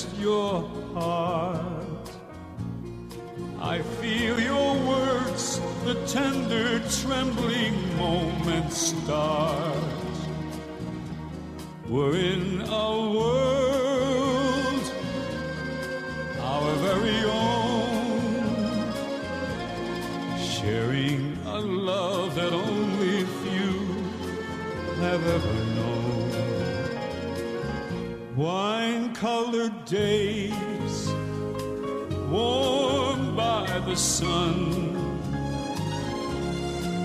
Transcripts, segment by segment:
Against your heart. I feel your words, the tender, trembling moment start. We're in a world, our very own, sharing a love that only few have ever known. Wine colored days, warmed by the sun,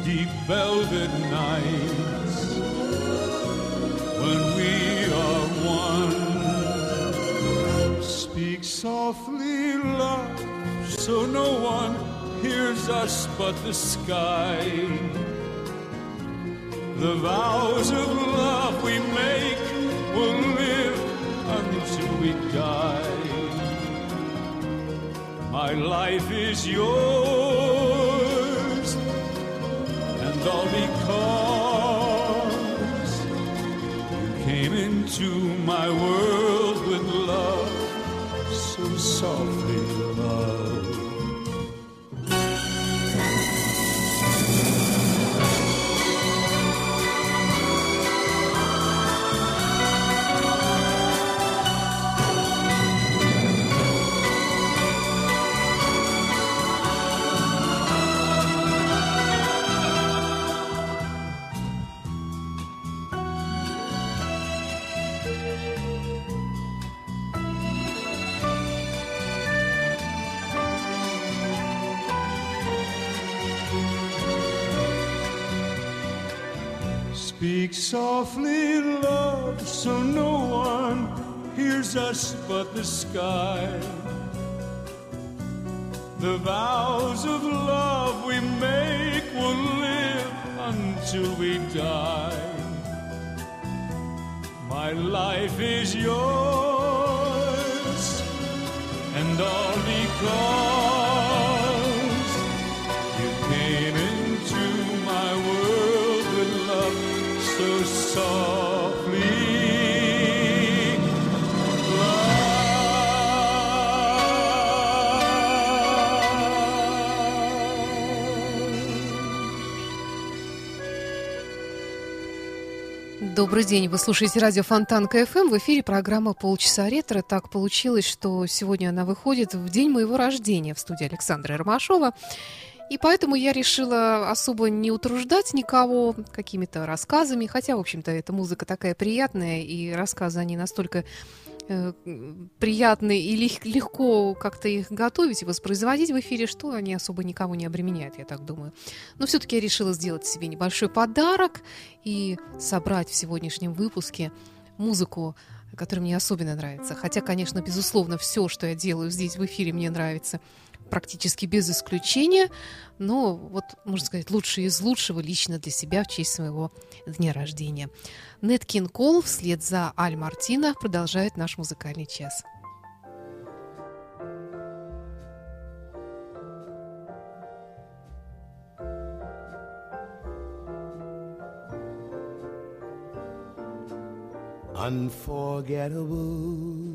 deep velvet nights when we are one. Speak softly, love, so no one hears us but the sky. The vows of love we make will live until we die. My life is yours, and all because you came into my world with love, so softly, love. Softly, love, so no one hears us but the sky. The vows of love we make will live until we die. My life is yours, and all because Добрый день, вы слушаете радио Фонтан КФМ. В эфире программа «Полчаса ретро». Так получилось, что сегодня она выходит в день моего рождения в студии Александра Ромашова. И поэтому я решила особо не утруждать никого какими-то рассказами, хотя, в общем-то, эта музыка такая приятная, и рассказы, они настолько э, приятные и лег- легко как-то их готовить и воспроизводить в эфире, что они особо никого не обременяют, я так думаю. Но все-таки я решила сделать себе небольшой подарок и собрать в сегодняшнем выпуске музыку, которая мне особенно нравится. Хотя, конечно, безусловно, все, что я делаю здесь в эфире, мне нравится практически без исключения. Но вот, можно сказать, лучшее из лучшего лично для себя в честь своего дня рождения. Нет Кин Кол вслед за Аль Мартина продолжает наш музыкальный час. Unforgettable.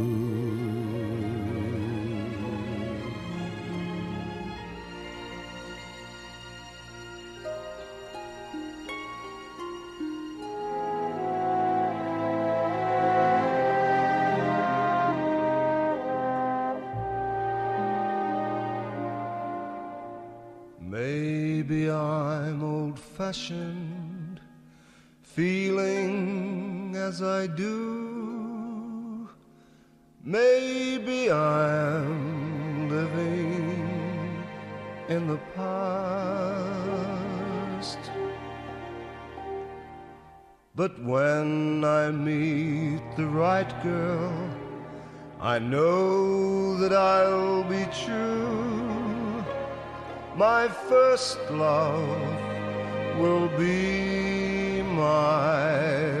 Fashioned, feeling as I do. Maybe I'm living in the past. But when I meet the right girl, I know that I'll be true. My first love will be my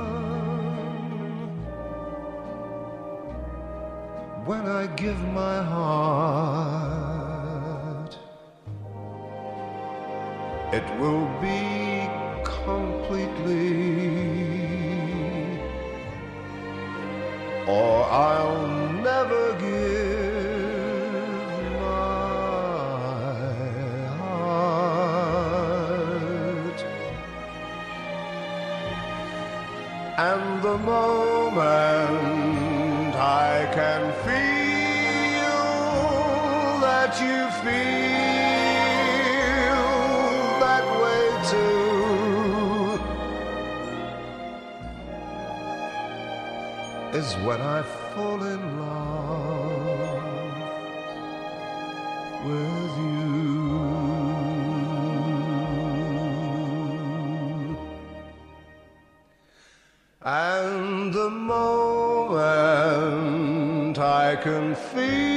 When I give my heart, it will be completely, or I'll that you feel that way too is when I fall in love with you. And the moment I can feel.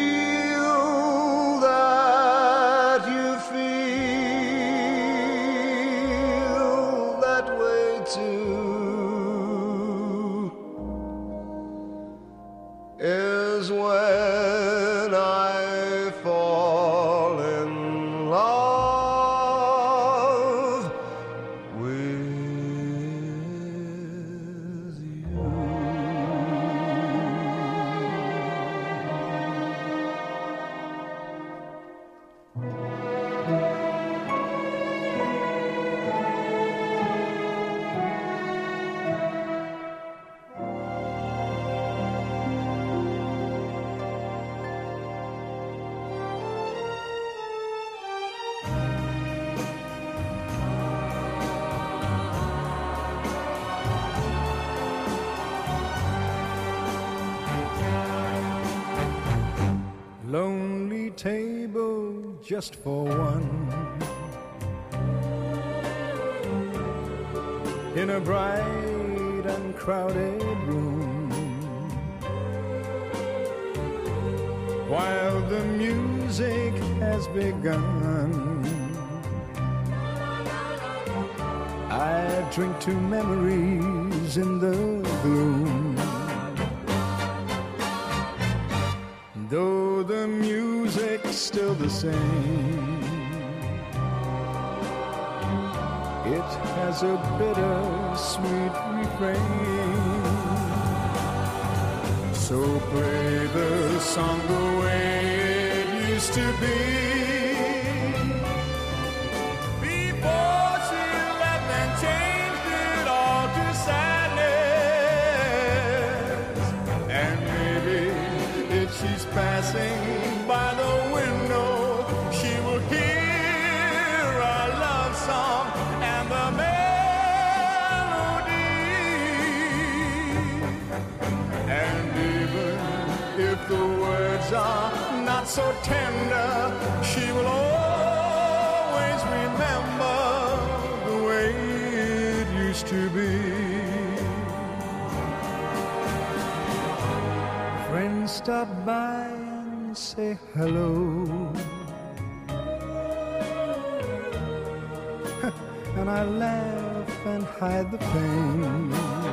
Just for one. In a bright and crowded room. While the music has begun. I drink to memories in the gloom. Though the still the same, it has a bitter sweet refrain. So play the song the way it used to be. Before so tender, she will always remember the way it used to be. Friends stop by and say hello. and I laugh and hide the pain.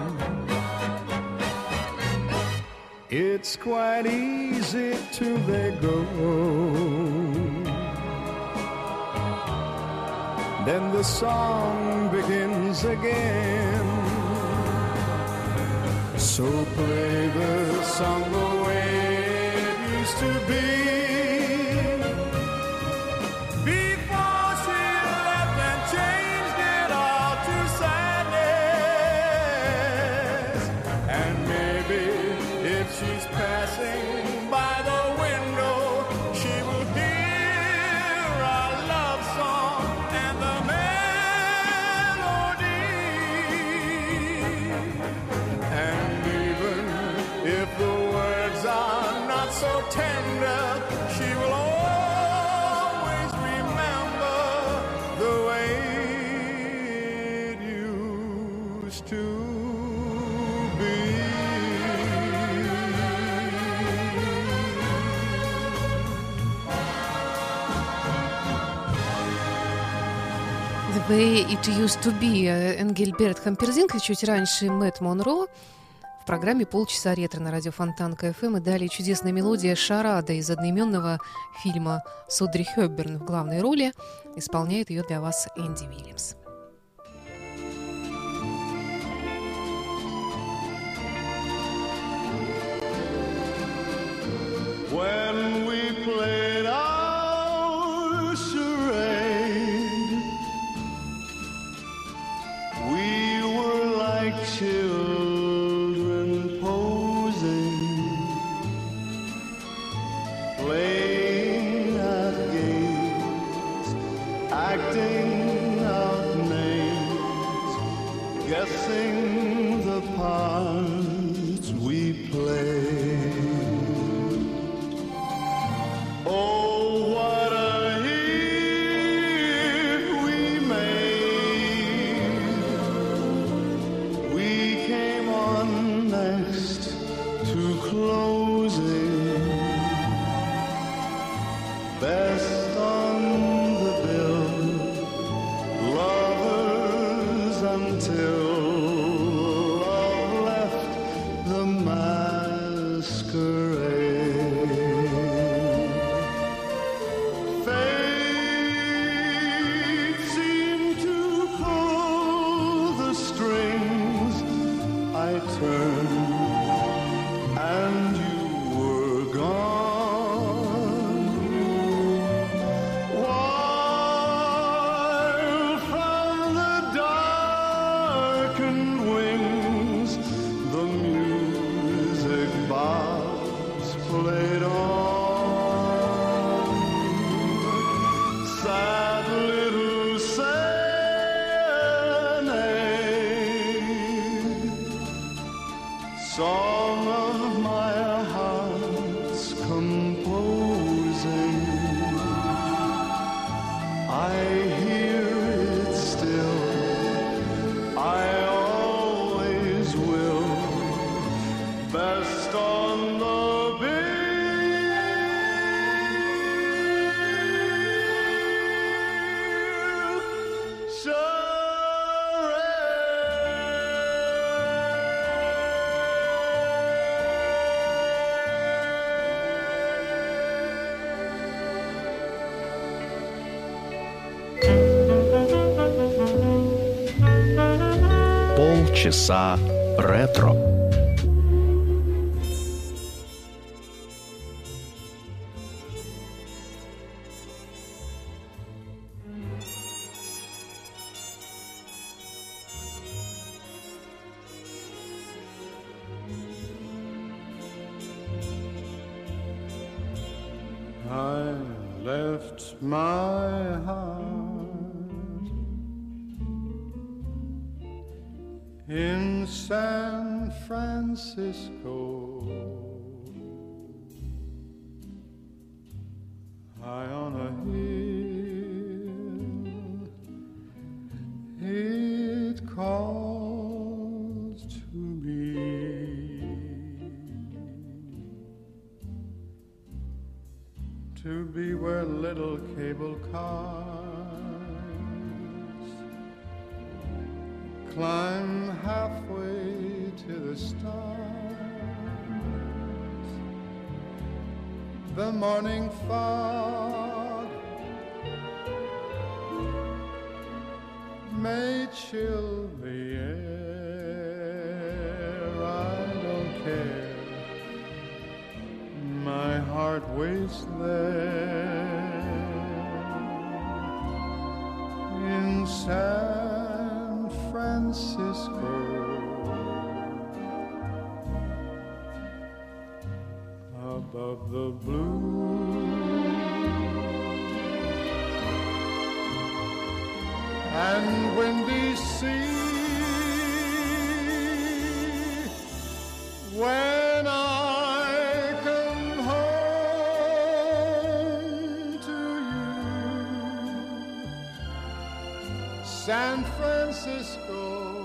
It's quite easy till they go. Then the song begins again. So play the song are not so tender, she will always remember the way it used to be. The Way It Used To Be. Энгельберт Хамперзинг чуть раньше Мэтт Монро в программе «Полчаса ретро» на радио Фонтанка ФМ. И далее чудесная мелодия «Шарада» из одноименного фильма с Одри Хёбберн в главной роли. Исполняет ее для вас Энди Уильямс. when we played our Полчаса ретро. To be where little cable cars climb halfway to the stars. The morning fog may chill heart there in San Francisco. Above the blue and windy sea. When San Francisco,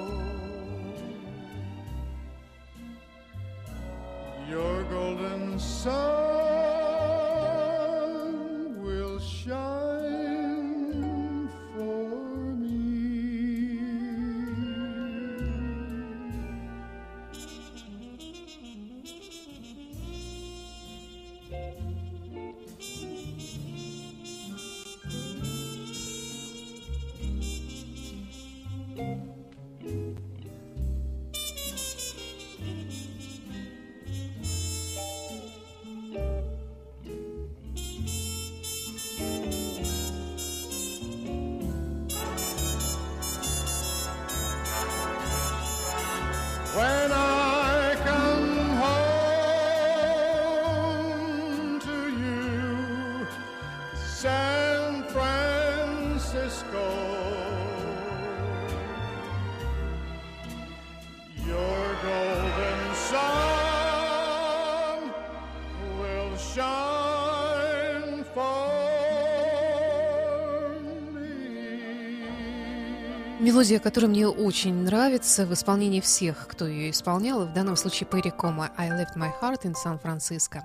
Мелодия, которая мне очень нравится в исполнении всех, кто ее исполнял, в данном случае Перри Кома «I left my heart in San Francisco».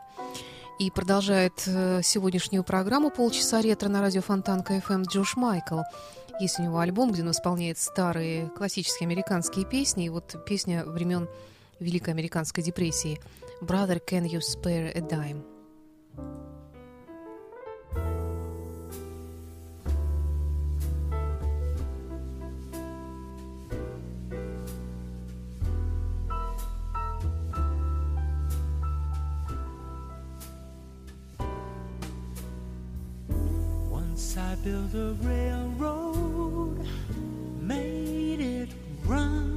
И продолжает э, сегодняшнюю программу «Полчаса ретро» на радио Фонтанка FM Джош Майкл. Есть у него альбом, где он исполняет старые классические американские песни. И вот песня времен Великой Американской депрессии «Brother, can you spare a dime?» Built a railroad, made it run,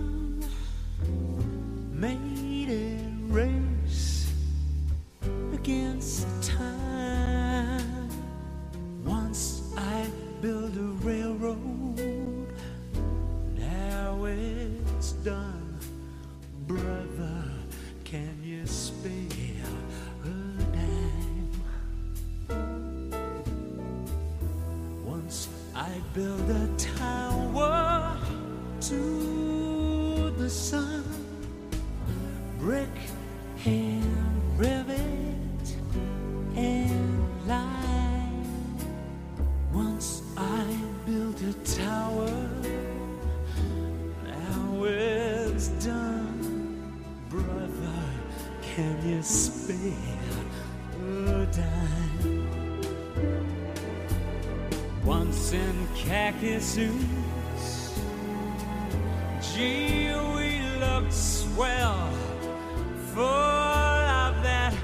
can you spare a dime? Once in khaki suits, Gee, we look swell, full of that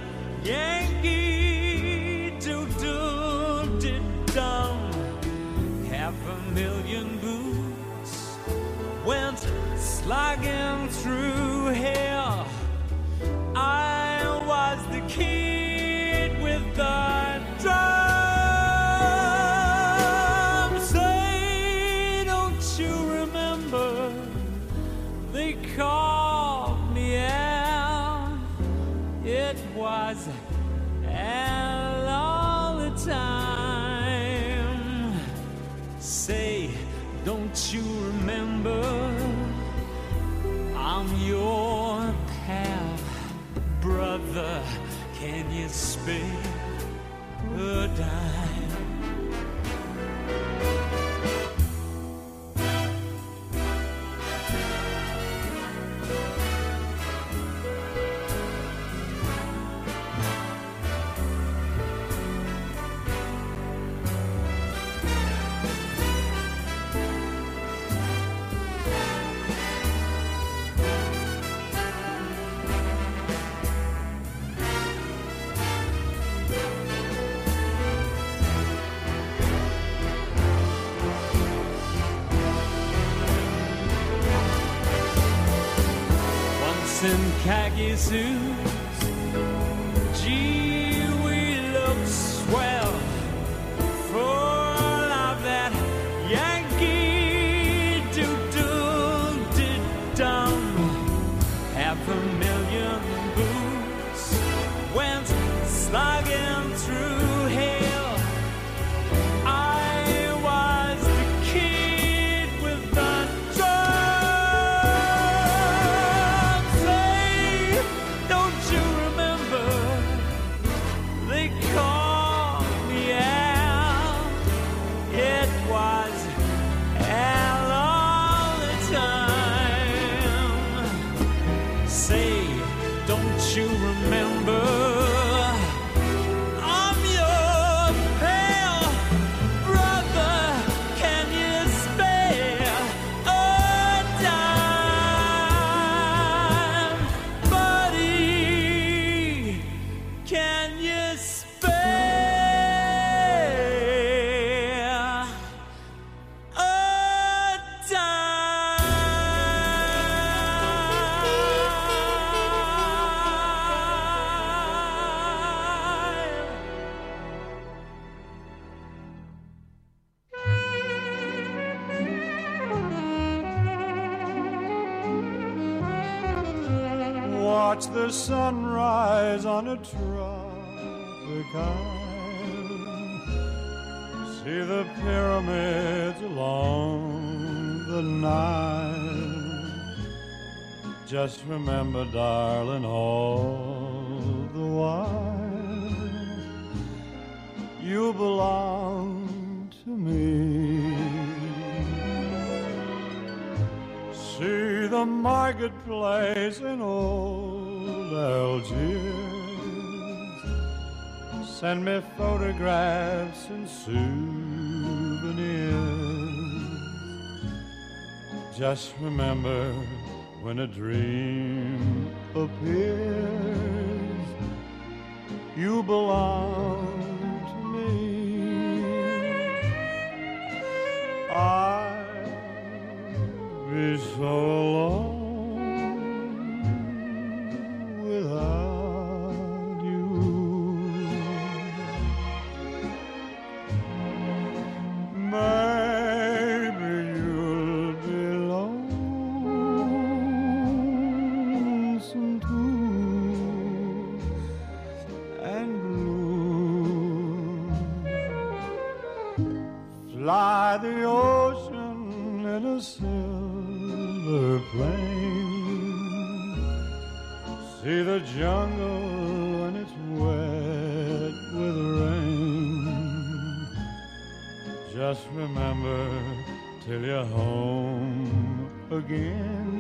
Yankee doodle did dum. Half a million boots went slogging brother. Can you spare a dime? Suits, gee, we look swell. Full of that Yankee doodle did dum. Half Watch the sunrise on a tropic island. See the pyramids along the Nile. Just remember, darling, all the while you belong to me. See the marketplace in old Algiers. Send me photographs and souvenirs. Just remember when a dream appears, you belong to me. I'd be so again.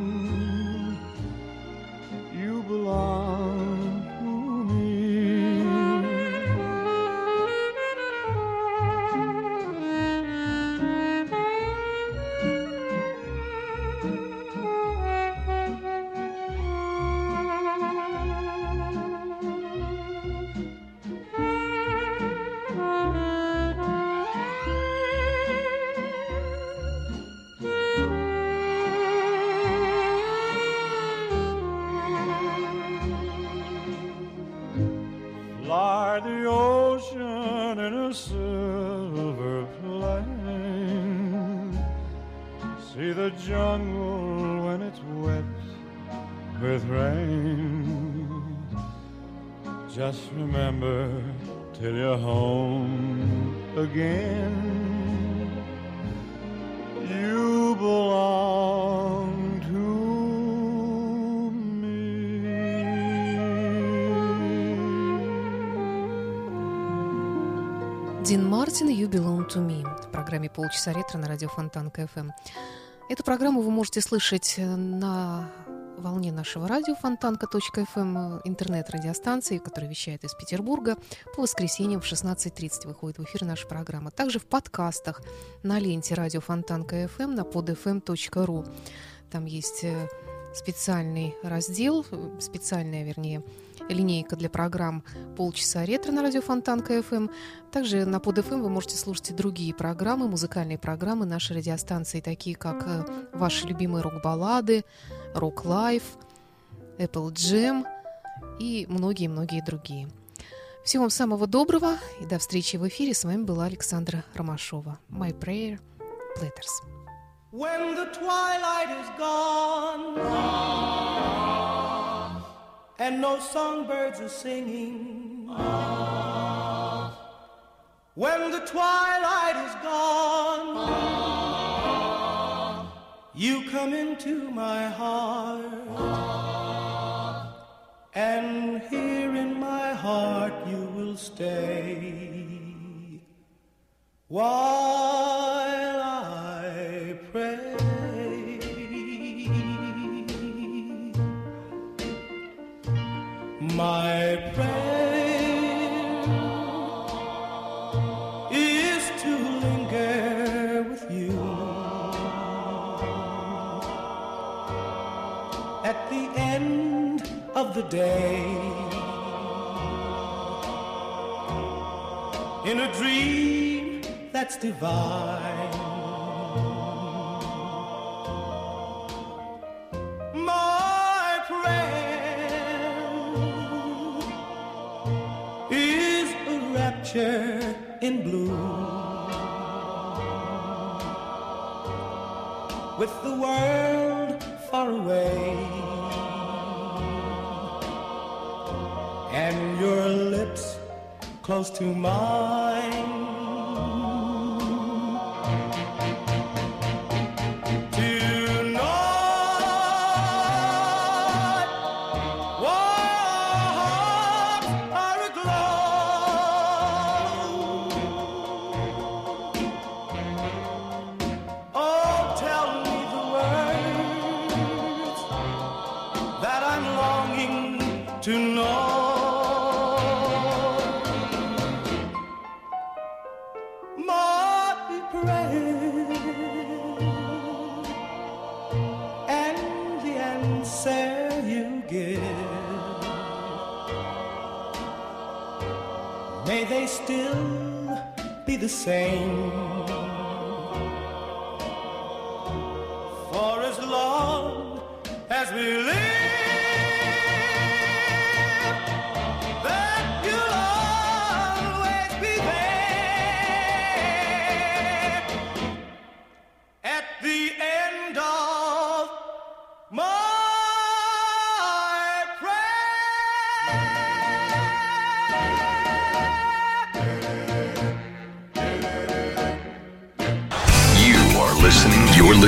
Дин Мартин «You Belong to Me» в программе «Полчаса ретро» на радио Фонтан КФМ. Эту программу вы можете слышать на волне нашего радио фонтанка.фм, интернет-радиостанции, которая вещает из Петербурга. По воскресеньям в 16.30 выходит в эфир наша программа. Также в подкастах на ленте радио фонтанка.фм на podfm.ru. Там есть э, специальный раздел, специальная, вернее, линейка для программ «Полчаса ретро» на радио Фонтан КФМ. Также на под ФМ вы можете слушать и другие программы, музыкальные программы нашей радиостанции, такие как э, ваши любимые рок-баллады, Life, Apple Jam и многие-многие другие. Всего вам самого доброго и до встречи в эфире. С вами была Александра Ромашова. My Prayer Letters. When the twilight is gone and no songbirds are singing, when the twilight is gone, you come into my heart, and here in my heart you will stay. While My prayer is to linger with you at the end of the day in a dream that's divine. In blue with the world far away and your lips close to mine. They still be the same. For as long as we live,